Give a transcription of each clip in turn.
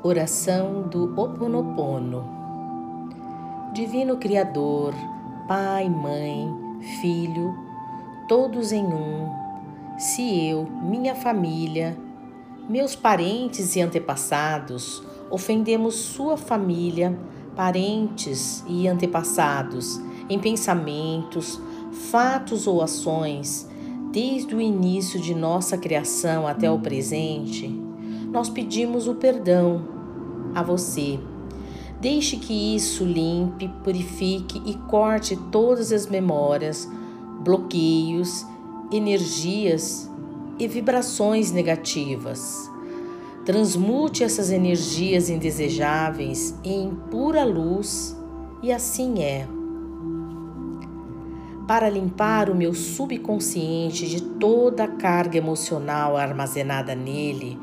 Oração do Oponopono. Divino Criador, Pai, Mãe, Filho, todos em um, se eu, minha família, meus parentes e antepassados ofendemos sua família, parentes e antepassados em pensamentos, fatos ou ações, desde o início de nossa criação até o presente, nós pedimos o perdão a você. Deixe que isso limpe, purifique e corte todas as memórias, bloqueios, energias e vibrações negativas. Transmute essas energias indesejáveis em pura luz e assim é. Para limpar o meu subconsciente de toda a carga emocional armazenada nele,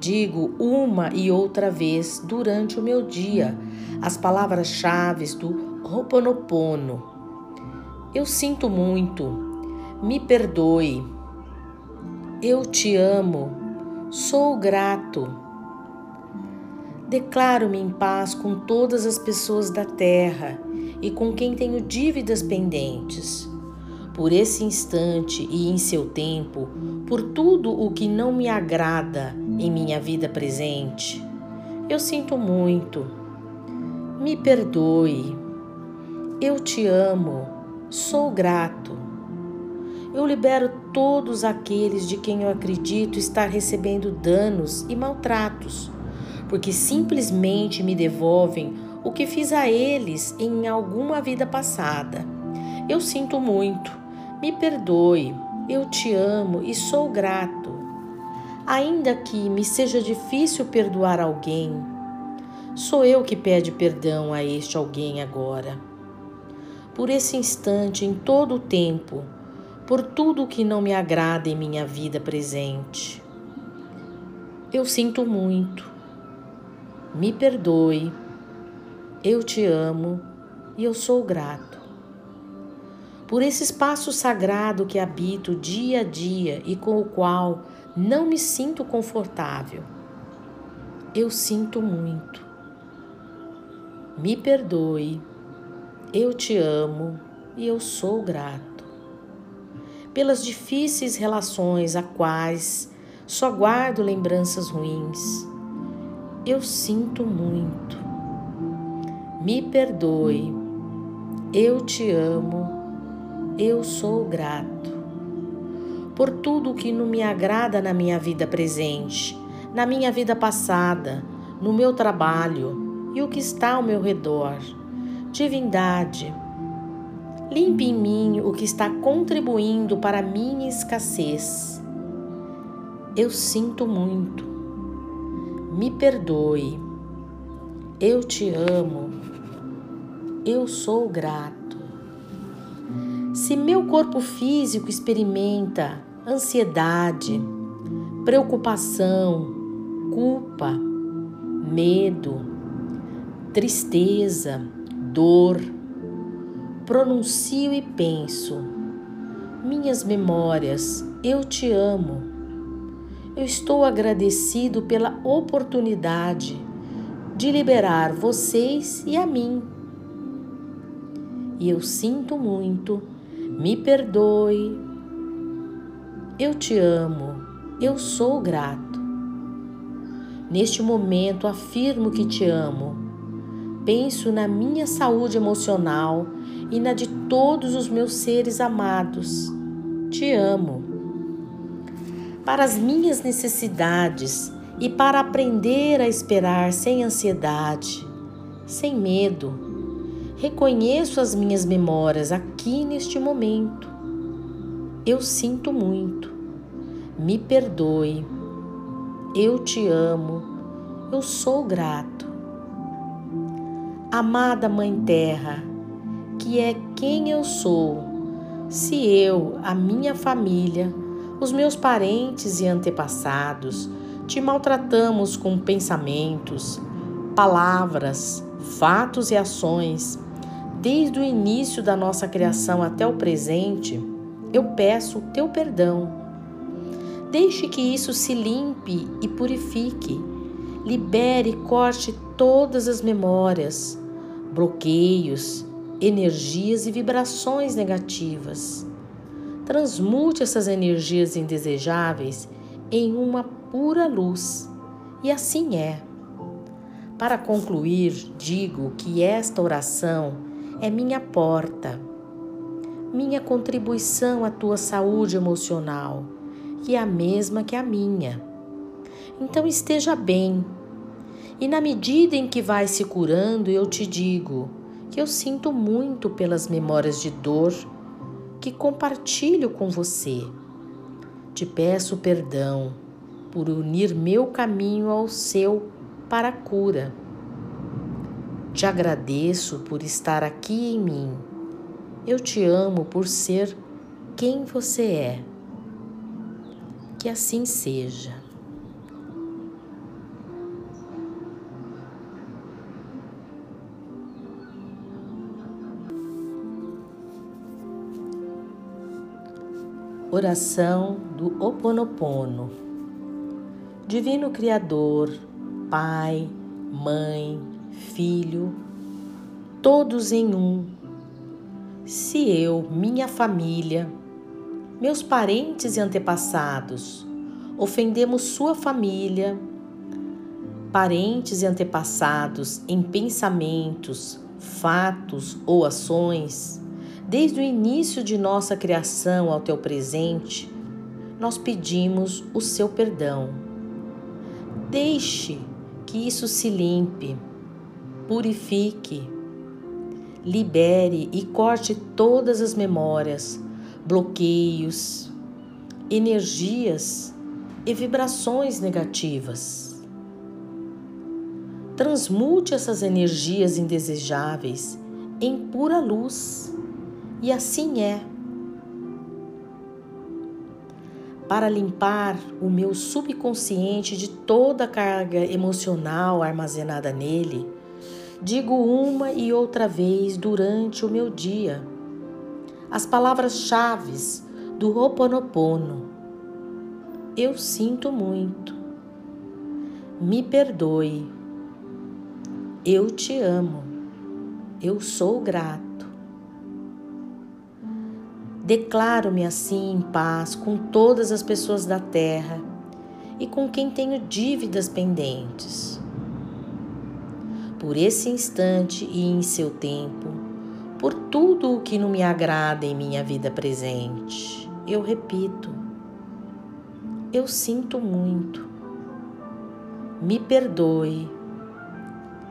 Digo uma e outra vez durante o meu dia as palavras-chave do Ho'oponopono. Eu sinto muito, me perdoe, eu te amo, sou grato. Declaro-me em paz com todas as pessoas da terra e com quem tenho dívidas pendentes por esse instante e em seu tempo, por tudo o que não me agrada em minha vida presente. Eu sinto muito. Me perdoe. Eu te amo. Sou grato. Eu libero todos aqueles de quem eu acredito estar recebendo danos e maltratos, porque simplesmente me devolvem o que fiz a eles em alguma vida passada. Eu sinto muito. Me perdoe, eu te amo e sou grato. Ainda que me seja difícil perdoar alguém, sou eu que pede perdão a este alguém agora. Por esse instante, em todo o tempo, por tudo que não me agrada em minha vida presente. Eu sinto muito. Me perdoe. Eu te amo e eu sou grato por esse espaço sagrado que habito dia a dia e com o qual não me sinto confortável. Eu sinto muito. Me perdoe, eu te amo e eu sou grato. Pelas difíceis relações a quais só guardo lembranças ruins, eu sinto muito. Me perdoe, eu te amo eu sou grato por tudo que não me agrada na minha vida presente, na minha vida passada, no meu trabalho e o que está ao meu redor. Divindade, limpe em mim o que está contribuindo para a minha escassez. Eu sinto muito. Me perdoe. Eu te amo. Eu sou grato. Se meu corpo físico experimenta ansiedade, preocupação, culpa, medo, tristeza, dor, pronuncio e penso: minhas memórias, eu te amo. Eu estou agradecido pela oportunidade de liberar vocês e a mim. E eu sinto muito me perdoe. Eu te amo, eu sou grato. Neste momento afirmo que te amo. Penso na minha saúde emocional e na de todos os meus seres amados. Te amo. Para as minhas necessidades e para aprender a esperar sem ansiedade, sem medo Reconheço as minhas memórias aqui neste momento. Eu sinto muito. Me perdoe. Eu te amo. Eu sou grato. Amada Mãe Terra, que é quem eu sou, se eu, a minha família, os meus parentes e antepassados te maltratamos com pensamentos, palavras, fatos e ações desde o início da nossa criação até o presente, eu peço o teu perdão. Deixe que isso se limpe e purifique, libere e corte todas as memórias, bloqueios, energias e vibrações negativas. Transmute essas energias indesejáveis em uma pura luz. E assim é. Para concluir, digo que esta oração é minha porta, minha contribuição à tua saúde emocional, que é a mesma que a minha. Então esteja bem. E na medida em que vai se curando, eu te digo que eu sinto muito pelas memórias de dor que compartilho com você. Te peço perdão por unir meu caminho ao seu para a cura. Te agradeço por estar aqui em mim. Eu te amo por ser quem você é. Que assim seja. Oração do Oponopono. Divino Criador, Pai, Mãe, Filho, todos em um. Se eu, minha família, meus parentes e antepassados ofendemos sua família, parentes e antepassados em pensamentos, fatos ou ações, desde o início de nossa criação ao teu presente, nós pedimos o seu perdão. Deixe que isso se limpe, purifique, libere e corte todas as memórias, bloqueios, energias e vibrações negativas. Transmute essas energias indesejáveis em pura luz, e assim é para limpar o meu subconsciente de toda a carga emocional armazenada nele, digo uma e outra vez durante o meu dia as palavras-chave do Ho'oponopono. Eu sinto muito. Me perdoe. Eu te amo. Eu sou grato. Declaro-me assim em paz com todas as pessoas da terra e com quem tenho dívidas pendentes. Por esse instante e em seu tempo, por tudo o que não me agrada em minha vida presente, eu repito, eu sinto muito. Me perdoe.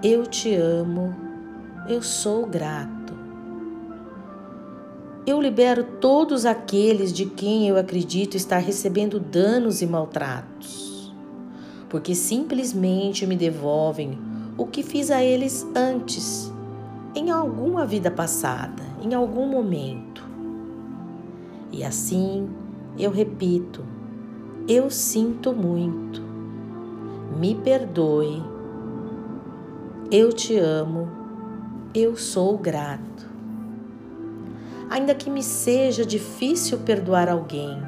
Eu te amo. Eu sou grato eu libero todos aqueles de quem eu acredito estar recebendo danos e maltratos, porque simplesmente me devolvem o que fiz a eles antes, em alguma vida passada, em algum momento. E assim eu repito: eu sinto muito, me perdoe, eu te amo, eu sou grato ainda que me seja difícil perdoar alguém.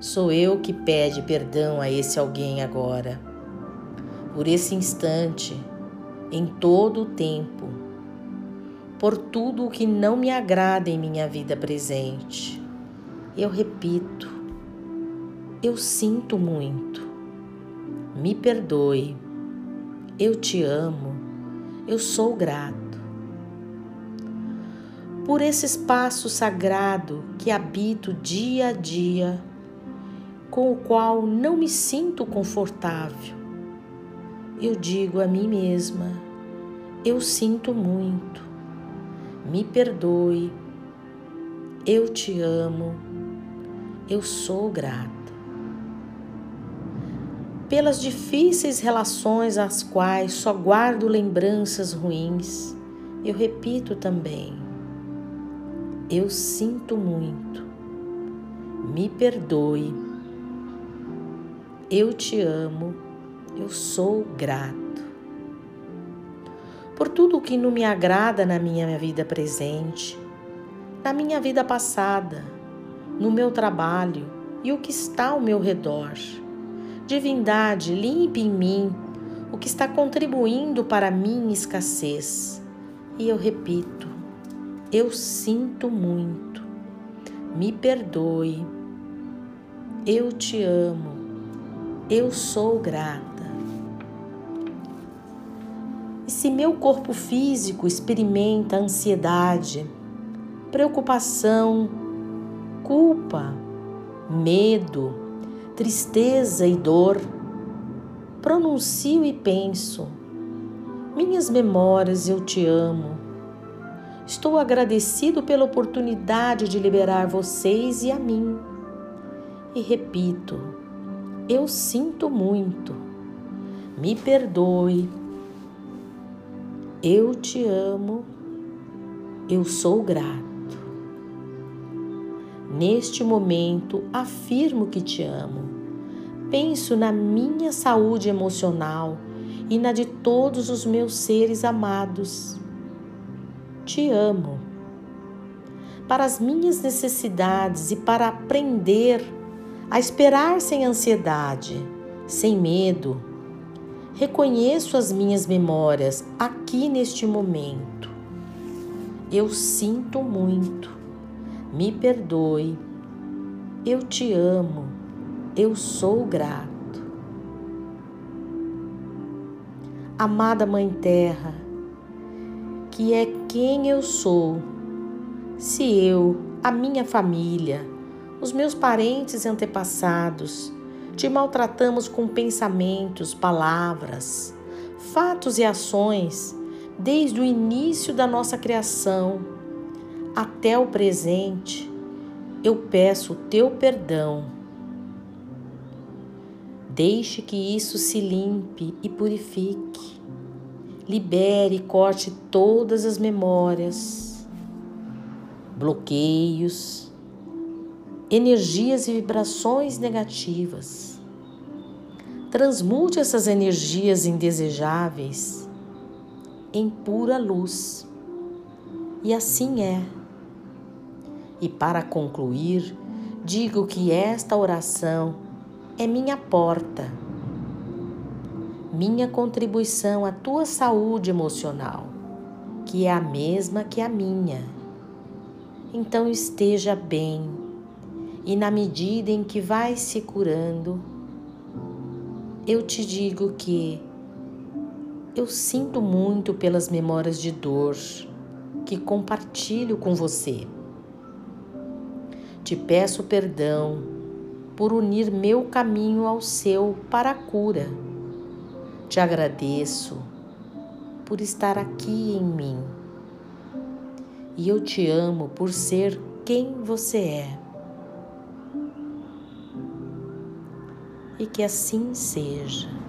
Sou eu que pede perdão a esse alguém agora. Por esse instante, em todo o tempo, por tudo o que não me agrada em minha vida presente. Eu repito, eu sinto muito. Me perdoe. Eu te amo. Eu sou grato por esse espaço sagrado que habito dia a dia, com o qual não me sinto confortável. Eu digo a mim mesma: eu sinto muito, me perdoe, eu te amo, eu sou grata. Pelas difíceis relações às quais só guardo lembranças ruins, eu repito também: eu sinto muito. Me perdoe. Eu te amo. Eu sou grato. Por tudo o que não me agrada na minha vida presente, na minha vida passada, no meu trabalho e o que está ao meu redor. Divindade, limpe em mim o que está contribuindo para a minha escassez. E eu repito: eu sinto muito, me perdoe, eu te amo, eu sou grata. Se meu corpo físico experimenta ansiedade, preocupação, culpa, medo, tristeza e dor, pronuncio e penso: Minhas memórias, eu te amo. Estou agradecido pela oportunidade de liberar vocês e a mim. E repito: Eu sinto muito. Me perdoe. Eu te amo. Eu sou grato. Neste momento, afirmo que te amo. Penso na minha saúde emocional e na de todos os meus seres amados. Te amo. Para as minhas necessidades e para aprender a esperar sem ansiedade, sem medo, reconheço as minhas memórias aqui neste momento. Eu sinto muito me perdoe, eu te amo, eu sou grato. Amada Mãe Terra, que é quem eu sou, se eu, a minha família, os meus parentes e antepassados te maltratamos com pensamentos, palavras, fatos e ações desde o início da nossa criação até o presente, eu peço o teu perdão. Deixe que isso se limpe e purifique. Libere e corte todas as memórias, bloqueios, energias e vibrações negativas. Transmute essas energias indesejáveis em pura luz. E assim é. E para concluir, digo que esta oração é minha porta, minha contribuição à tua saúde emocional, que é a mesma que a minha. Então esteja bem, e na medida em que vai se curando, eu te digo que eu sinto muito pelas memórias de dor que compartilho com você. Te peço perdão por unir meu caminho ao seu para a cura. Te agradeço por estar aqui em mim. E eu te amo por ser quem você é. E que assim seja.